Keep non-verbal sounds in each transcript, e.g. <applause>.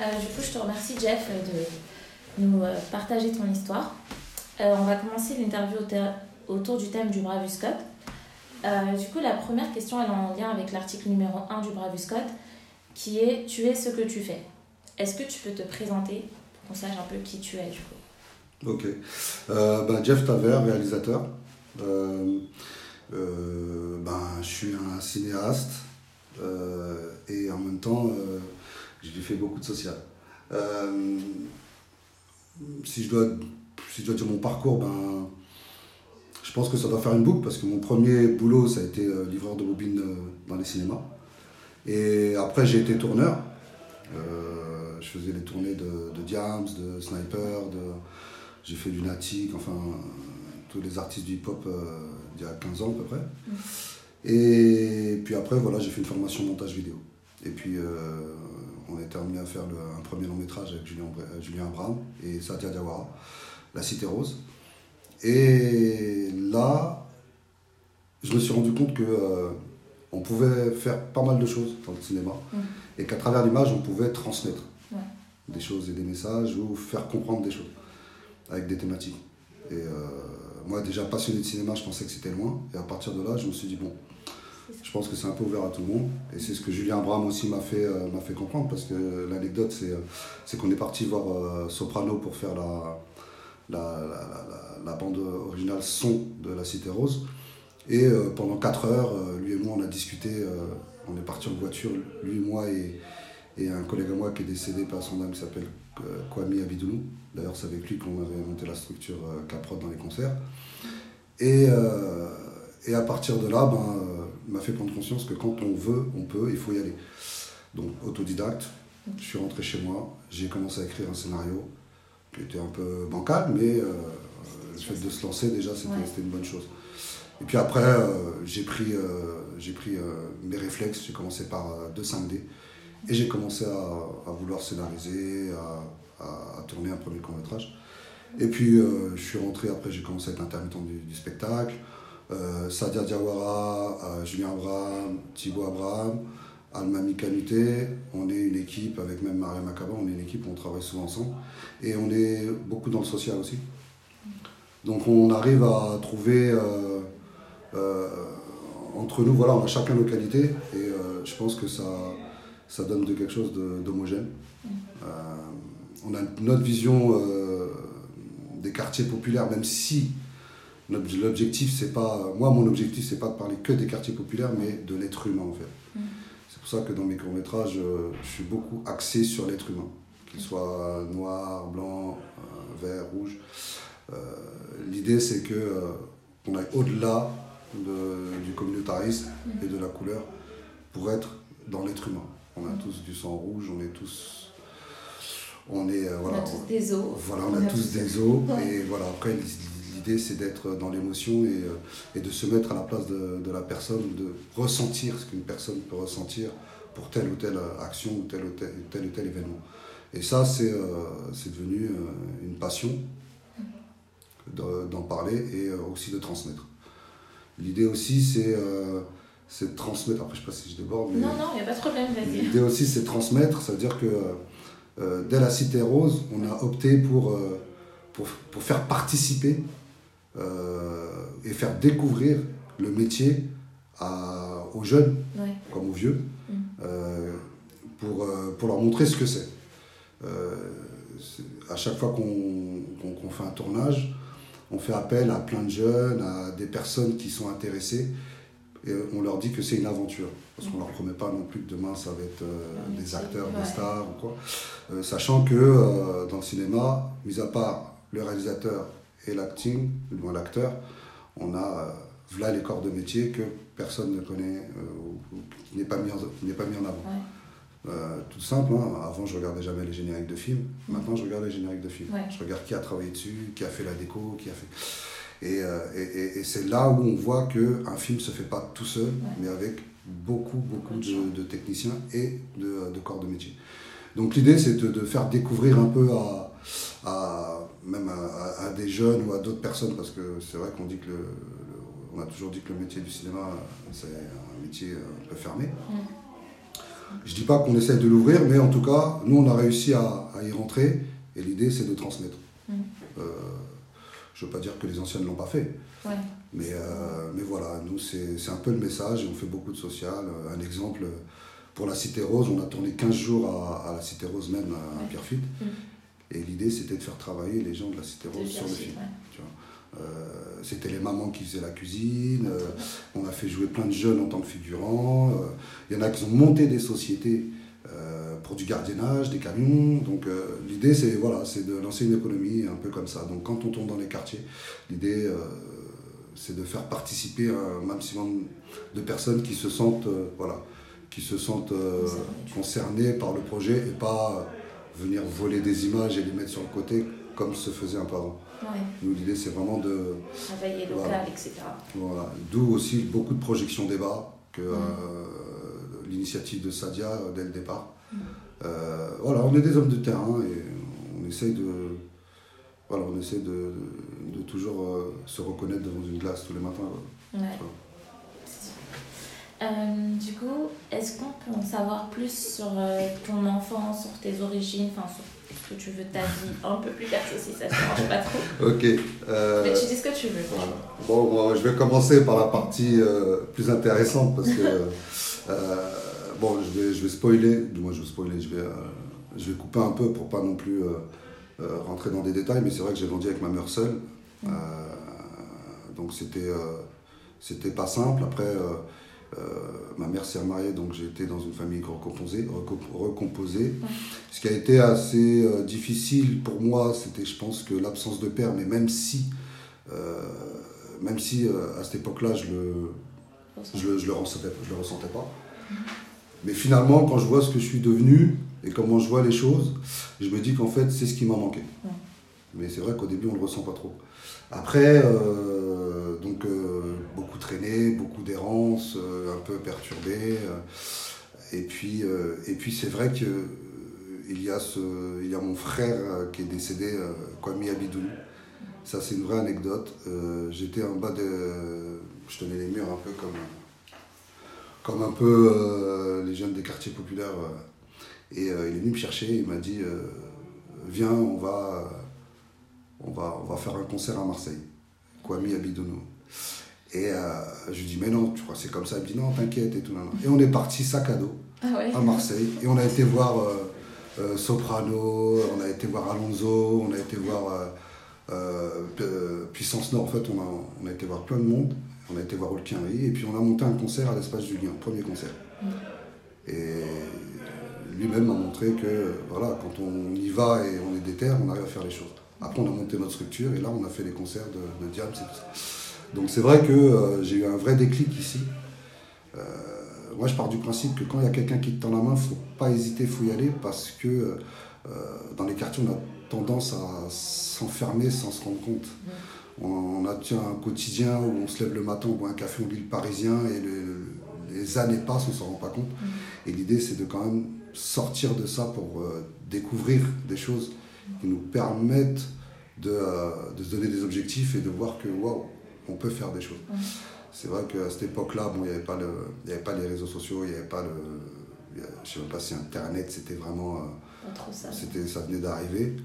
Euh, du coup, je te remercie, Jeff, de nous euh, partager ton histoire. Euh, on va commencer l'interview autour du thème du Bravus Code. du coup, la première question, elle est en lien avec l'article numéro 1 du Bravus Code, qui est Tu es ce que tu fais. Est-ce que tu peux te présenter pour qu'on sache un peu qui tu es, du coup? Ok. Ben, Jeff Taver, réalisateur. ben, je suis un cinéaste et en même temps j'ai fait beaucoup de social. Euh, si, je dois, si je dois dire mon parcours, ben, je pense que ça doit faire une boucle parce que mon premier boulot, ça a été euh, livreur de bobines euh, dans les cinémas. Et après, j'ai été tourneur. je faisais les tournées de, de Diams, de Sniper, de, j'ai fait du Natic, enfin, tous les artistes du hip-hop il y a 15 ans à peu près. Mm. Et puis après, voilà, j'ai fait une formation montage vidéo. Et puis, on été amené à faire un premier long métrage avec Julien, Julien Abraham et Sadia Diawara, La Cité Rose. Et là, je me suis rendu compte que euh, on pouvait faire pas mal de choses dans le cinéma mm. et qu'à travers l'image, on pouvait transmettre des choses et des messages ou faire comprendre des choses avec des thématiques. Et euh, moi, déjà passionné de cinéma, je pensais que c'était loin. Et à partir de là, je me suis dit, bon, je pense que c'est un peu ouvert à tout le monde. Et c'est ce que Julien Abraham aussi m'a fait, euh, fait comprendre, parce que l'anecdote, c'est, euh, c'est qu'on est parti voir euh, Soprano pour faire la, la, la, bande originale son de La Cité Rose. Et pendant 4 heures, lui et moi, on a discuté, on est parti en voiture, lui moi et, et un collègue à moi qui est décédé par son âme qui s'appelle Kwame Abidounou. D'ailleurs, c'est avec lui qu'on avait monté la structure Caprod dans les concerts. Et, et à partir de là, ben, m'a fait prendre conscience que quand on veut, on peut, il faut y aller. Donc autodidacte, je suis rentré chez moi, j'ai commencé à écrire un scénario qui était un peu bancal, mais euh, le fait de se lancer déjà, c'était une bonne chose. Et puis après, euh, j'ai pris, euh, j'ai pris mes réflexes, j'ai commencé par 2 5D, et j'ai commencé à, vouloir scénariser, à, tourner un premier court-métrage. Et puis je suis rentré, après j'ai commencé à être intermittent du spectacle. Euh, Sadia Diawara, euh, Julien Abraham, Thibaut Abraham, Almami Canuté. On est une équipe avec même Maria Macaba, on est une équipe, on travaille souvent ensemble. Et on est beaucoup dans le social aussi. Donc on arrive à trouver euh, entre nous, voilà, on a chacun nos qualités et je pense que ça, donne quelque chose d'homogène. on a notre vision des quartiers populaires, même si L'objectif, c'est pas. Moi, mon objectif, c'est pas de parler que des quartiers populaires, mais de l'être humain, en fait. Mm. C'est pour ça que dans mes courts-métrages, euh, je suis beaucoup axé sur l'être humain. Qu'il soit noir, blanc, euh, vert, rouge. Euh, l'idée, c'est que on aille au-delà du communautarisme mm. et de la couleur pour être dans l'être humain. On a mm. tous du sang rouge, on est tous on est voilà, on a tous des os voilà on, a, tous des os <laughs> et voilà après c'est d'être dans l'émotion et, euh, et, de se mettre à la place de, de la personne, de ressentir ce qu'une personne peut ressentir pour telle ou telle action ou tel ou tel, tel, ou tel événement. Et ça, c'est euh, devenu euh, une passion d'en parler et aussi de transmettre. L'idée aussi, c'est de transmettre. Après, je ne sais pas si je déborde. Mais non, non, il n'y a pas de problème, vas-y. L'idée aussi, c'est de transmettre. Ça veut dire que dès la Cité Rose, on a opté pour, pour, pour, faire participer euh, et faire découvrir le métier à, aux jeunes comme aux vieux mm. euh, pour, euh, pour leur montrer ce que c'est. à chaque fois qu'on fait un tournage, on fait appel à plein de jeunes, à des personnes qui sont intéressées et on leur dit que c'est une aventure. Parce qu'on ne leur promet pas non plus que demain ça va être des acteurs, des stars ou quoi. sachant que dans le cinéma, mis à part le réalisateur et l'acting, du l'acteur, on a voilà les corps de métier que personne ne connaît euh, ou, qui n'est pas, mis en, pas mis en avant. Euh, tout simple, hein. avant je regardais jamais les génériques de films, mm. maintenant je regarde les génériques de films. Je regarde qui a travaillé dessus, qui a fait la déco, qui a fait. Et, euh, et, et, c'est là où on voit qu'un film se fait pas tout seul, mais avec beaucoup, beaucoup de, de techniciens et de, de, corps de métier. Donc l'idée c'est de, de, faire découvrir un peu à, à même à, des jeunes ou à d'autres personnes, parce que c'est vrai qu'on dit que le, on a toujours dit que le métier du cinéma, c'est un métier un peu fermé. Mm. Je dis pas qu'on essaye de l'ouvrir, mais en tout cas, nous, on a réussi à, y rentrer. Et l'idée, c'est de transmettre. Mm. Euh, je ne veux pas dire que les anciens ne l'ont pas fait. Mais, euh, mais voilà, nous, c'est un peu le message et on fait beaucoup de social. Un exemple, pour la Cité Rose, on a tourné 15 jours à, la Cité Rose même, à, Pierrefitte. Mm. Et l'idée, c'était de faire travailler les gens de la Cité Rose sur le film. Euh, c'était les mamans qui faisaient la cuisine. Euh, on a fait jouer plein de jeunes en tant que figurants. Euh, il y en a qui ont monté des sociétés pour du gardiennage, des camions. Donc l'idée, c'est voilà, c'est de lancer une économie un peu comme ça. Donc quand on tourne dans les quartiers, l'idée, c'est de faire participer un maximum de personnes qui se sentent, voilà, qui se sentent concernées par le projet et pas venir voler des images et les mettre sur le côté comme se faisait un peu avant. Nous, l'idée, c'est vraiment de. Travailler local, etc. Voilà. D'où aussi beaucoup de projections débat, que euh, l'initiative de Sadia euh, dès le départ. Euh, voilà, on est des hommes de terrain et on essaye de. Voilà, on essaie de, de, toujours se reconnaître devant une glace tous les matins. Du coup, est-ce qu'on peut en savoir plus sur ton enfance, sur tes origines, enfin sur que tu veux ta vie? <laughs> Un peu plus perso si ça ne te dérange pas trop. <laughs> ok. Euh, Mais tu dis ce que tu veux. Bon, moi, je vais commencer par la partie euh, plus intéressante parce que, <laughs> euh, bon, je vais, je vais spoiler, du moins je vais spoiler, je vais, je vais couper un peu pour pas non plus rentrer dans des détails, mais c'est vrai que j'ai grandi avec ma mère seule. Mm. donc c'était c'était pas simple. Après, euh, ma mère s'est remariée, donc j'ai été dans une famille recomposée. recomposée. Ce qui a été assez euh, difficile pour moi, c'était, je pense, que l'absence de père, mais même si, euh, même si à cette époque-là, je le, je, le, je, le ressentais, je le ressentais pas. Mais finalement, quand je vois ce que je suis devenu et comment je vois les choses, je me dis qu'en fait, c'est ce qui m'a manqué. Mais c'est vrai qu'au début, on ne le ressent pas trop. Après, euh, donc euh, beaucoup traîné, beaucoup d'errance, euh, un peu perturbé. et puis, et puis c'est vrai que il y, a ce, y a mon frère qui est décédé, Kwame Abidoun. Ça, c'est une vraie anecdote. J'étais en bas de. Je tenais les murs un peu comme, comme un peu les jeunes des quartiers populaires. et il est venu me chercher, il m'a dit Viens, on va on va, on va faire un concert à Marseille. Kwame Abidounou. Et euh, je lui dis, mais non, tu crois c'est comme ça? Il me dit, non, t'inquiète et tout. Et on est parti sac à dos ah à Marseille. Et on a été voir euh, euh, Soprano, on a été voir Alonso, on a été voir Puissance Nord. En fait, on a, on a été voir plein de monde. On a été voir Olkinry. Et puis on a monté un concert à l'espace du Lien, premier concert. Mm. Et lui-même m'a montré que voilà, quand on y va et on est déter, on arrive à faire les choses. Après, on a monté notre structure et là, on a fait les concerts de, de Diams et tout ça. Donc, c'est vrai que euh, j'ai eu un vrai déclic ici. Euh, moi, je pars du principe que quand il y a quelqu'un qui te tend la main, il ne faut pas hésiter, faut y aller parce que euh, dans les quartiers, on a tendance à s'enfermer sans se rendre compte. On, a un quotidien où on se lève le matin, on boit un café, on lit le parisien et les années passent, on ne s'en rend pas compte. Et l'idée, c'est de quand même sortir de ça pour découvrir des choses qui nous permettent de, de, se donner des objectifs et de voir que waouh, on peut faire des choses. C'est vrai qu'à cette époque-là, bon, il n'y avait, pas le, avait pas les réseaux sociaux, il n'y avait pas le. Je ne sais même pas si Internet, c'était vraiment. Euh, ça. C'était, ça venait d'arriver.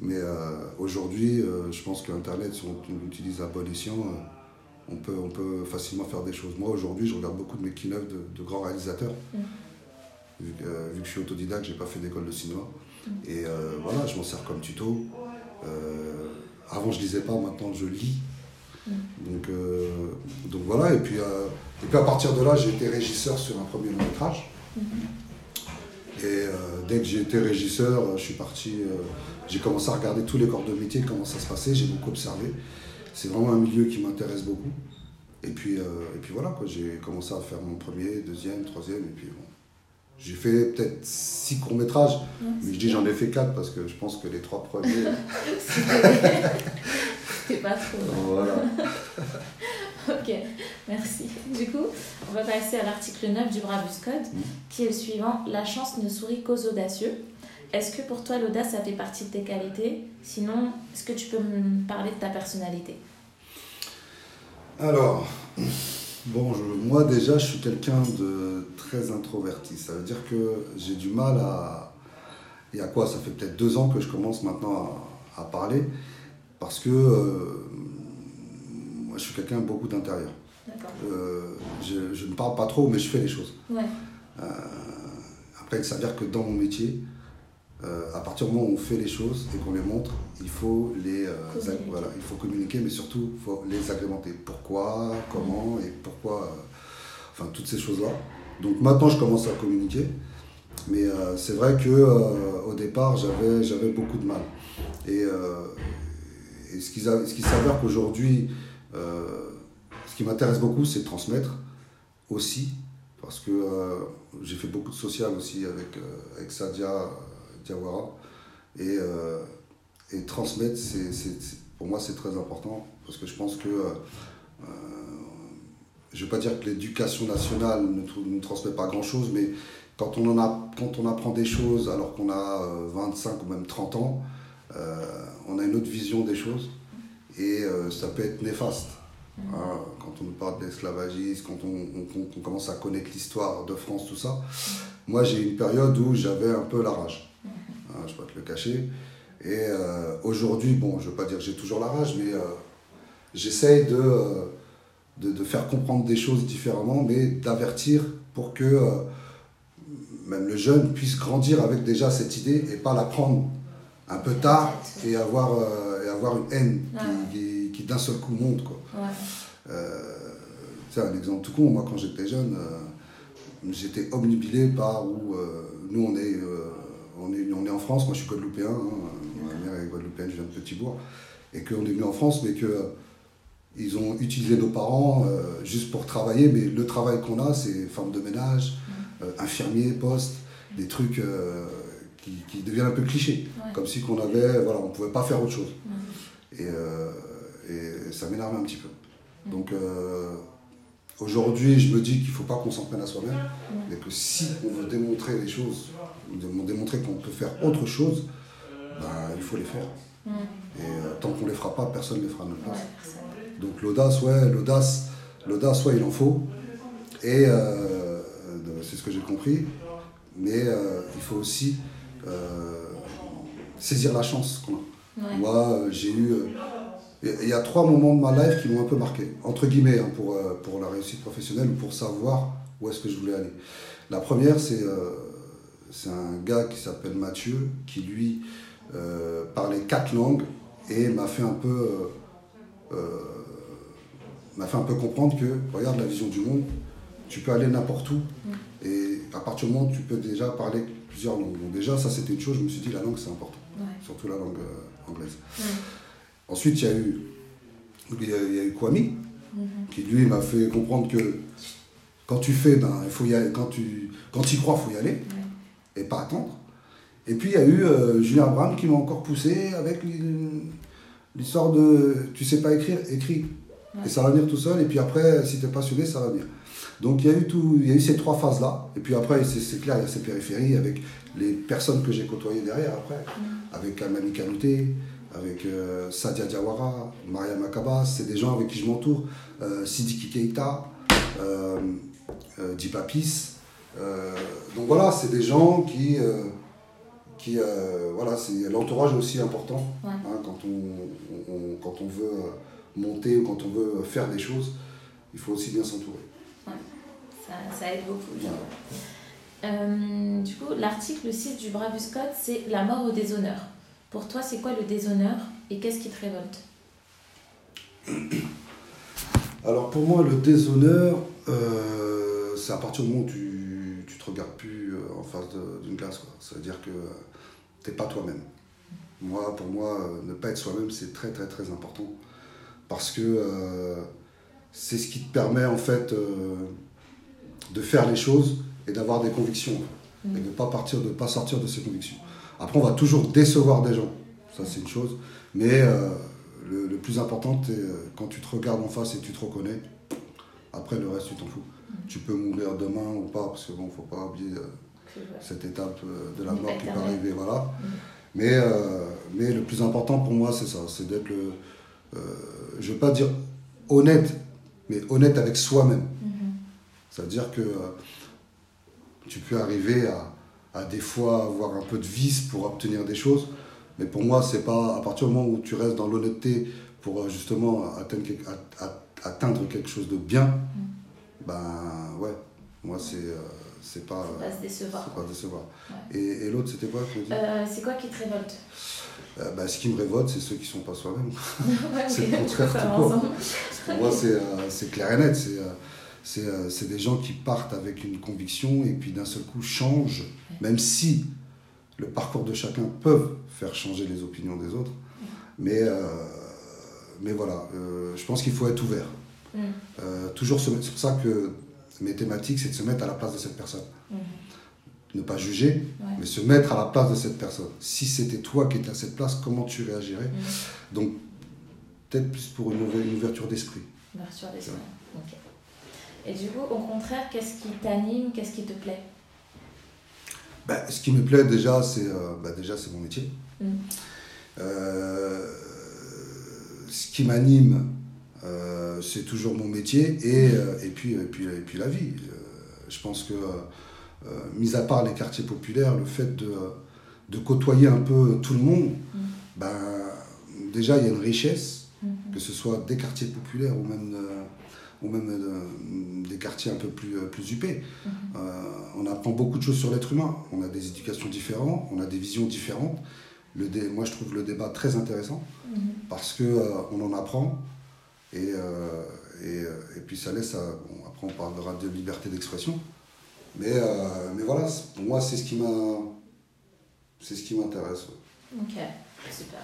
Mais euh, aujourd'hui, je pense qu'Internet, si on l'utilise à bon escient, on, peut, on peut facilement faire des choses. Moi, aujourd'hui, je regarde beaucoup de mes de, de grands réalisateurs. Vu, que, vu, que je suis autodidacte, je n'ai pas fait d'école de cinéma. Et euh, voilà, je m'en sers comme tuto. Euh, avant, je lisais pas, maintenant, je lis. Donc, euh, donc voilà, et puis, et puis à partir de là, j'ai été régisseur sur un premier long métrage. Et dès que j'ai été régisseur, je suis parti, j'ai commencé à regarder tous les corps de métier, comment ça se passait, j'ai beaucoup observé. C'est vraiment un milieu qui m'intéresse beaucoup. Et puis, et puis voilà, j'ai commencé à faire mon premier, deuxième, troisième, et puis bon, j'ai fait peut-être six courts-métrages, mais je dis j'en ai fait quatre parce que je pense que les trois premiers. <laughs> <laughs> C'était pas trop. Voilà. <laughs> ok, merci. Du coup, on va passer à l'article 9 du Bravus Code, mm. qui est le suivant La chance ne sourit qu'aux audacieux. Est-ce que pour toi, l'audace, ça fait partie de tes qualités? Sinon, est-ce que tu peux me parler de ta personnalité? Alors, Bon, moi déjà, je suis quelqu'un de très introverti. Ça veut dire que j'ai du mal à. Il y a quoi? Ça fait peut-être deux ans que je commence maintenant à, parler. Parce que euh, moi, je suis quelqu'un beaucoup d'intérieur. Euh, je, je, ne parle pas trop, mais je fais les choses. Ouais. Euh, après, il s'avère que dans mon métier, euh, à partir du moment où on fait les choses et qu'on les montre, il faut les euh, voilà, il faut communiquer, mais surtout il faut les agrémenter. Pourquoi, comment et pourquoi, euh, enfin toutes ces choses-là. Donc maintenant je commence à communiquer, mais c'est vrai que au départ j'avais j'avais beaucoup de mal. Et, et ce qui, s'avère qu'aujourd'hui, ce qui m'intéresse beaucoup, c'est transmettre aussi, parce que j'ai fait beaucoup de social aussi avec, avec Sadia Diawara. Et, euh, et transmettre, pour moi, c'est très important parce que je pense que. Euh, euh, je ne veux pas dire que l'éducation nationale ne, ne, transmet pas grand-chose, mais quand on, en a, quand on apprend des choses alors qu'on a 25 ou même 30 ans, on a une autre vision des choses et ça peut être néfaste. Hein, quand on nous parle d'esclavagisme, quand on, commence à connaître l'histoire de France, tout ça. Moi, j'ai une période où j'avais un peu la rage. Hein, je ne vais pas te le cacher. Et euh, aujourd'hui, bon, je ne veux pas dire que j'ai toujours la rage, mais euh, j'essaye euh, de, de, faire comprendre des choses différemment, mais d'avertir pour que même le jeune puisse grandir avec déjà cette idée et pas la prendre un peu tard et avoir, et avoir une haine qui, qui, d'un seul coup monte. Quoi. c'est un exemple tout con. Moi, quand j'étais jeune, j'étais omnibilé par où nous, on est on est, on est en France, moi je suis guadeloupéen, hein, ma mère est guadeloupéenne, je viens de Petit-Bourg, et qu'on est venu en France, mais que ils ont utilisé nos parents euh, juste pour travailler, mais le travail qu'on a, c'est femme de ménage, euh, infirmier, poste, des trucs euh, qui, deviennent un peu clichés, comme si qu'on avait, voilà, on pouvait pas faire autre chose. Et, et, ça m'énerve un petit peu. Donc Aujourd'hui, je me dis qu'il ne faut pas qu'on s'en prenne à soi-même, mais que si on veut démontrer les choses, démontrer qu'on peut faire autre chose, ben, il faut les faire. Et euh, tant qu'on ne les fera pas, personne ne les fera à notre place. Donc l'audace, ouais, l'audace, l'audace, ouais, il en faut. Et euh, c'est ce que j'ai compris. Mais euh, il faut aussi saisir la chance qu'on a. Moi, j'ai eu il y a trois moments de ma life qui m'ont un peu marqué, entre guillemets, hein, pour, euh, pour la réussite professionnelle ou pour savoir où est-ce que je voulais aller. La première, c'est euh, c'est un gars qui s'appelle Mathieu, qui lui euh, parlait quatre langues et m'a fait un peu m'a fait un peu comprendre que regarde la vision du monde, tu peux aller n'importe où mm. et à partir du moment où tu peux déjà parler plusieurs langues. Donc déjà ça c'était une chose, je me suis dit la langue c'est important, surtout la langue anglaise. Ensuite, il y a eu, il y a, eu Kwame, mhm. qui lui m'a fait comprendre que quand tu fais, ben, il faut y aller, quand tu quand y crois, il faut y aller, et pas attendre. Et puis il y a eu euh, Julien Abraham qui m'a encore poussé avec l'histoire de tu sais pas écrire, écris. Et ça va venir tout seul, et puis après, si tu es passionné, ça va venir. Donc il y a eu, tout, il y a eu ces trois phases-là, et puis après, c'est clair, il y a ces périphéries avec les personnes que j'ai côtoyées derrière, après, avec Amani Kanouté, avec euh, Sadia Diawara, Maria Makaba, c'est des gens avec qui je m'entoure, euh, Sidiki Keita, euh, euh Dipapis. donc voilà, c'est des gens qui. qui voilà, c'est l'entourage aussi important hein, quand, on, quand on veut monter ou quand on veut faire des choses, il faut aussi bien s'entourer. Ça, ça, aide beaucoup. du coup, l'article 6 du Bravus Code, c'est la mort au déshonneur. Pour toi, c'est quoi le déshonneur et qu'est-ce qui te révolte? Alors pour moi, le déshonneur, euh, c'est à partir du moment où tu, tu te regardes plus euh, en face d'une glace. Ça veut dire que tu n'es pas toi-même. Moi, pour moi, euh, ne pas être soi-même, c'est très très très important. Parce que c'est ce qui te permet en fait de faire les choses et d'avoir des convictions. Mm. Et de ne pas partir, de pas sortir de ces convictions. Après, on va toujours décevoir des gens, ça c'est une chose. Mais euh, le, plus important, c'est euh, quand tu te regardes en face et tu te reconnais, après le reste, tu t'en fous. Tu peux mourir demain ou pas, parce que bon, faut pas oublier euh, cette étape de la mort qui peut arriver, voilà. Mm. Mais, mais le plus important pour moi, c'est ça, c'est d'être le, je veux pas dire honnête, mais honnête avec soi-même. Mhm. Ça veut dire que euh, tu peux arriver à, à des fois avoir un peu de vice pour obtenir des choses, mais pour moi, c'est pas à partir du moment où tu restes dans l'honnêteté pour euh, justement atteindre, quelque- atteindre chose de bien, ben ouais, moi c'est euh, c'est pas, pas se décevoir. c'est pas décevoir. Ouais. Et, et l'autre, c'était quoi Euh, c'est quoi qui te révolte? Euh, bah, Ce qui me révolte, c'est ceux qui sont pas soi-même. <laughs> Ouais, C'est le contraire <laughs> tout. Pour moi, c'est clair et net. C'est c'est, euh, c'est des gens qui partent avec une conviction et puis d'un seul coup changent, même si le parcours de chacun peut faire changer les opinions des autres. Mais, euh, mais voilà, euh, je pense qu'il faut être ouvert. Mm. Euh, toujours c'est pour ça que mes thématiques, c'est de se mettre à la place de cette personne. Mhm. Ne pas juger, Ouais. mais se mettre à la place de cette personne. Si c'était toi qui étais à cette place, comment tu réagirais Mhm. Donc, peut-être plus pour une ouverture d'esprit. Ouverture d'esprit. Ok. Et du coup, au contraire, qu'est-ce qui t'anime, qu'est-ce qui te plaît? Ben, ce qui me plaît déjà, c'est euh, ben, déjà c'est mon métier. Mm. Euh, ce qui m'anime, euh, c'est toujours mon métier et, et, puis, et, puis, et puis la vie. Je pense que, mis à part les quartiers populaires, le fait de, de côtoyer un peu tout le monde, Mm. ben, déjà il y a une richesse, Mhm. que ce soit des quartiers populaires ou même, ou même euh, des quartiers un peu plus, euh, plus huppés. Mhm. Euh, on apprend beaucoup de choses sur l'être humain. On a des éducations différentes, on a des visions différentes. Le dé- moi, je trouve le débat très intéressant Mhm. parce que on en apprend et, et, et puis ça laisse. à- bon, après, on parlera de liberté d'expression, mais, euh, mais voilà, pour moi, c'est ce qui m'a, c'est ce qui m'intéresse. ouais. Ok, super.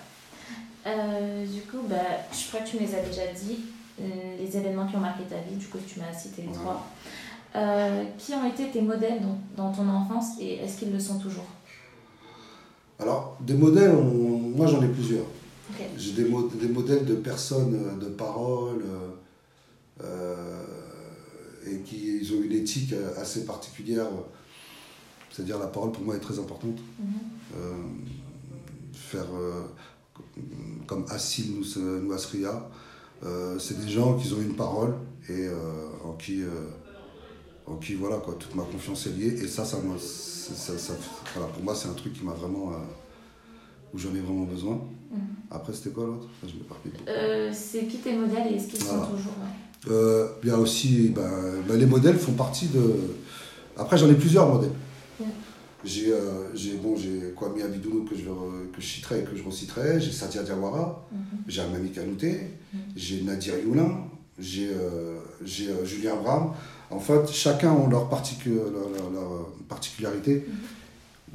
Euh, du coup, bah, je crois que tu me les as déjà dit, les événements qui ont marqué ta vie, du coup tu m'as cité les trois. Euh, qui ont été tes modèles dans, dans ton enfance et est-ce qu'ils le sont toujours? Alors, des modèles, on- moi j'en ai plusieurs. J'ai des, mo- des modèles de personnes, euh, de paroles, euh, euh, et qui ils ont une éthique euh, assez particulière. C'est-à-dire la parole pour moi est très importante. Mhm. Euh, faire euh, comme Assil Nous- Nouasria, euh, c'est des gens qui ont une parole et euh, en qui, euh, en qui voilà quoi, toute ma confiance est liée. Et ça, ça, c'est- ça, ça- voilà, pour moi, c'est un truc qui m'a vraiment, euh, où j'en ai vraiment besoin. Mhm. Après, c'était quoi l'autre? Je m'éparpille. Euh, c'est qui tes modèles et est-ce qu'ils Voilà. sont toujours. Euh, y a aussi, ben, ben, les modèles font partie de. Après, j'en ai plusieurs modèles. J'ai euh, j'ai bon, j'ai Kwame Abidounou que je, que je citerai et que je reciterai. J'ai Sadia Diawara, Mhm. j'ai Amami Kanouté, Mm. j'ai Nadir Youlin, j'ai euh, j'ai, euh, Julien Abraham. En fait, chacun a leur, particu- leur, leur- leur, euh, particularité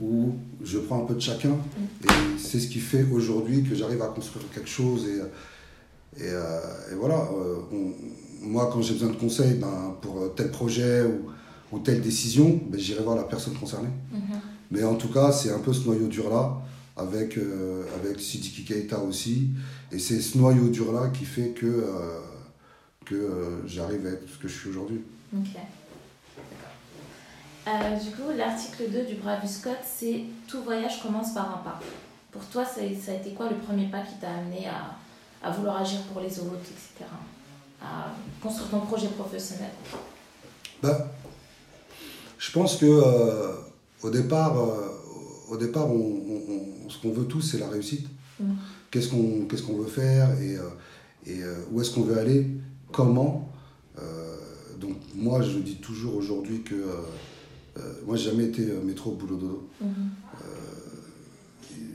où je prends un peu de chacun et c'est ce qui fait aujourd'hui que j'arrive à construire quelque chose et, et, et voilà. on- moi, quand j'ai besoin de conseils ben, pour tel projet ou, ou telle décision, ben, j'irai voir la personne concernée. Mhm. Mais en tout cas, c'est un peu ce noyau dur-là, avec, euh, avec Sidiki Keita aussi. Et c'est ce noyau dur-là qui fait que, euh, que euh, j'arrive à être ce que je suis aujourd'hui. Ok. D'accord. Euh, du coup, l'article 2 du Bravus Code, c'est Tout voyage commence par un pas. Pour toi, ça, ça a été quoi le premier pas qui t'a amené à, à vouloir agir pour les autres, etc. À construire ton projet professionnel Ben, je pense que euh, au départ, euh, au départ on, on- on- ce qu'on veut tous, c'est la réussite. Mm. Qu'est-ce qu'on qu'est-ce qu'on veut faire et, euh, et où est-ce qu'on veut aller, comment. Donc moi, je dis toujours aujourd'hui que moi, j'ai jamais été métro boulot dodo. Mhm.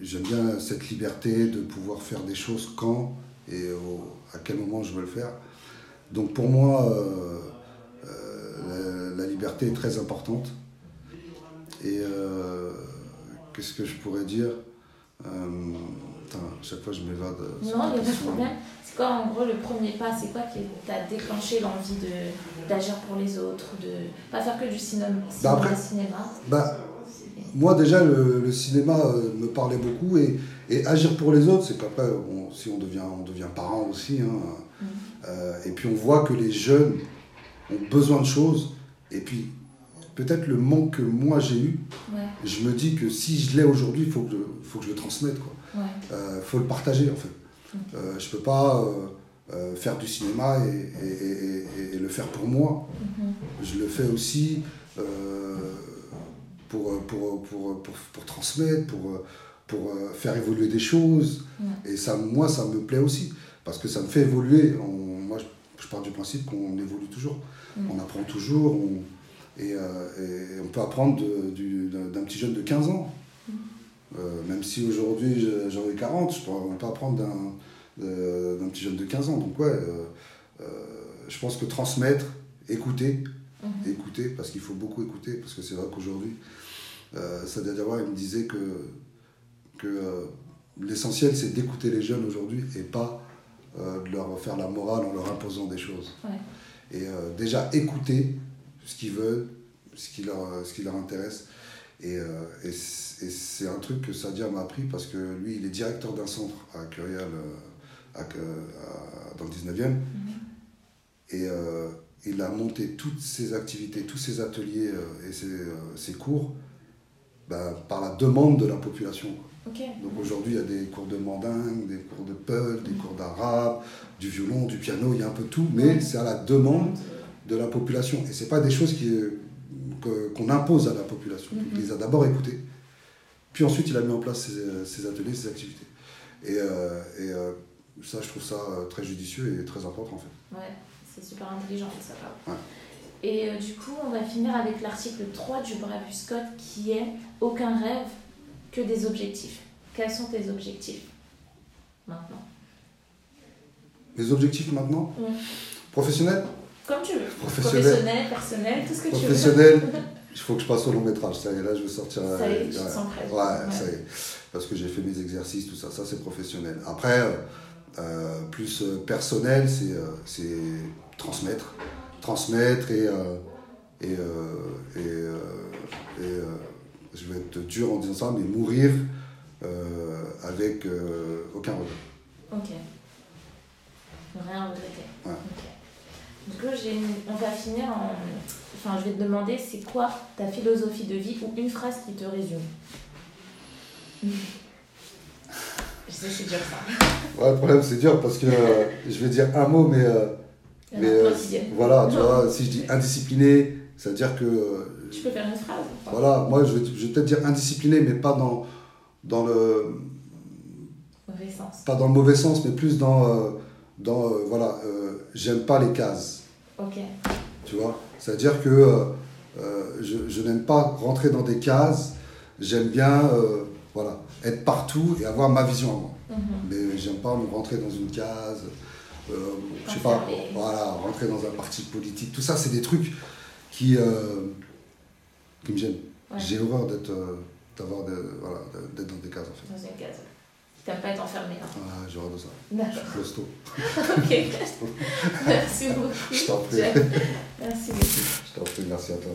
J'aime bien cette liberté de pouvoir faire des choses quand et au- à quel moment je veux le faire. Donc pour moi, euh, la, la liberté est très importante. Et euh, qu'est-ce que je pourrais dire? Euh, putain, à chaque fois je m'évade. Non, il n'y a problème. C'est quoi en gros le premier pas? C'est quoi qui t'a déclenché l'envie d'agir pour les autres, de pas faire que du cinéma, Bah après- cinéma Bah, moi déjà le, le cinéma euh, me parlait beaucoup et, et agir pour les autres, c'est qu'après on- si on devient, on devient parent aussi. hein. Euh, et puis on voit que les jeunes ont besoin de choses et puis peut-être le manque que moi j'ai eu, Ouais, je me dis que si je l'ai aujourd'hui, il faut, que je- faut que je le transmette. Quoi. ouais. Euh, faut le partager en fait. Euh, je peux pas euh, faire du cinéma et, et- et- et le faire pour moi. Mhm. Je le fais aussi pour, pour, pour, pour, pour transmettre, pour, pour faire évoluer des choses. Ouais. Et ça, moi, ça me plaît aussi, parce que ça me fait évoluer. On- je, pars du principe qu'on évolue toujours. Mm. On apprend toujours, on- et, euh, et on peut apprendre d'un petit jeune de 15 ans. Mm. Euh, même si aujourd'hui je- j'en ai 40, je pourrais pas apprendre d'un petit jeune de 15 ans. Donc ouais, euh, je pense que transmettre, écouter, Mhm. écouter, parce qu'il faut beaucoup écouter, parce que c'est vrai qu'aujourd'hui, Sadia Diawara, il me disait que, que l'essentiel c'est d'écouter les jeunes aujourd'hui et pas de leur faire la morale en leur imposant des choses. Ouais. Et euh, déjà écouter ce qu'ils veulent, ce qui leur, ce qui leur intéresse. Et, euh, et c'est un truc que Sadia m'a appris parce que lui, il est directeur d'un centre à Curial, euh, à, à- dans le 19e. Mhm. Et euh, il a monté toutes ses activités, tous ses ateliers euh, et ses, euh, ses cours bah, par la demande de la population. Donc aujourd'hui, il y a des cours de mandingue, des cours de peul, des cours d'arabe, du violon, du piano, il y a un peu tout, mais c'est à la demande de la population. Et c'est pas des choses qu'on impose à la population. Mhm. Il les a d'abord écoutées, puis ensuite il a mis en place ses, ses ateliers, ses activités. Et, euh, et euh, ça, je trouve ça euh, très judicieux et très important en fait. Ouais, c'est super intelligent part. Ouais. Et euh, du coup, on va finir avec l'article 3 du Bravus Code qui est Aucun rêve que des objectifs. Quels sont tes objectifs maintenant? Les objectifs maintenant? Professionnels Comme tu veux. Professionnel. Professionnel, personnel, tout ce que tu veux. Professionnel, <laughs> il faut que je passe au long métrage. Ça y est, là, je vais sortir. euh, Ça y est, tu te ouais. sens prêt. Ouais, ça y est. Parce que j'ai fait mes exercices, tout ça. Ça, c'est professionnel. Après, euh, euh, plus euh, personnel, c'est euh, c'est transmettre. Transmettre et. euh, et, euh, et, euh, et, euh, je vais être dur en disant ça, mais mourir euh, avec euh, aucun regret. Ok. Rien regretter. Ouais. Ok. Du coup, j'ai une- on va finir en. Enfin, je vais te demander c'est quoi ta philosophie de vie ou une phrase qui te résume? Je sais, c'est dur ça. Ouais, le problème, c'est dur parce que euh, je vais dire un mot, mais. Mais euh, voilà, tu vois, si je dis indiscipliné, ça veut dire que. euh, Tu peux faire une phrase voilà, moi je vais, je vais peut-être dire indiscipliné, mais pas dans, dans, le, Mauvais sens. pas dans le mauvais sens, mais plus dans. euh, dans euh, voilà, j'aime pas les cases, Ok. tu vois. C'est-à-dire que je, je n'aime pas rentrer dans des cases, j'aime bien voilà, être partout et avoir ma vision à moi. Mhm. Mais j'aime pas me rentrer dans une case, euh, je sais pas, voilà, rentrer dans un parti politique. Tout ça, c'est des trucs qui, euh, qui me gênent. Ouais. J'ai horreur d'être, euh, d'avoir, de- voilà, d'être dans des cases en fait. Dans une case. T'aimes pas être enfermé là. Ah, j'ai horreur de ça. Je suis. <laughs> Ok. <laughs> Merci beaucoup. Je t'en prie. Merci beaucoup. Je t'en prie, merci à toi.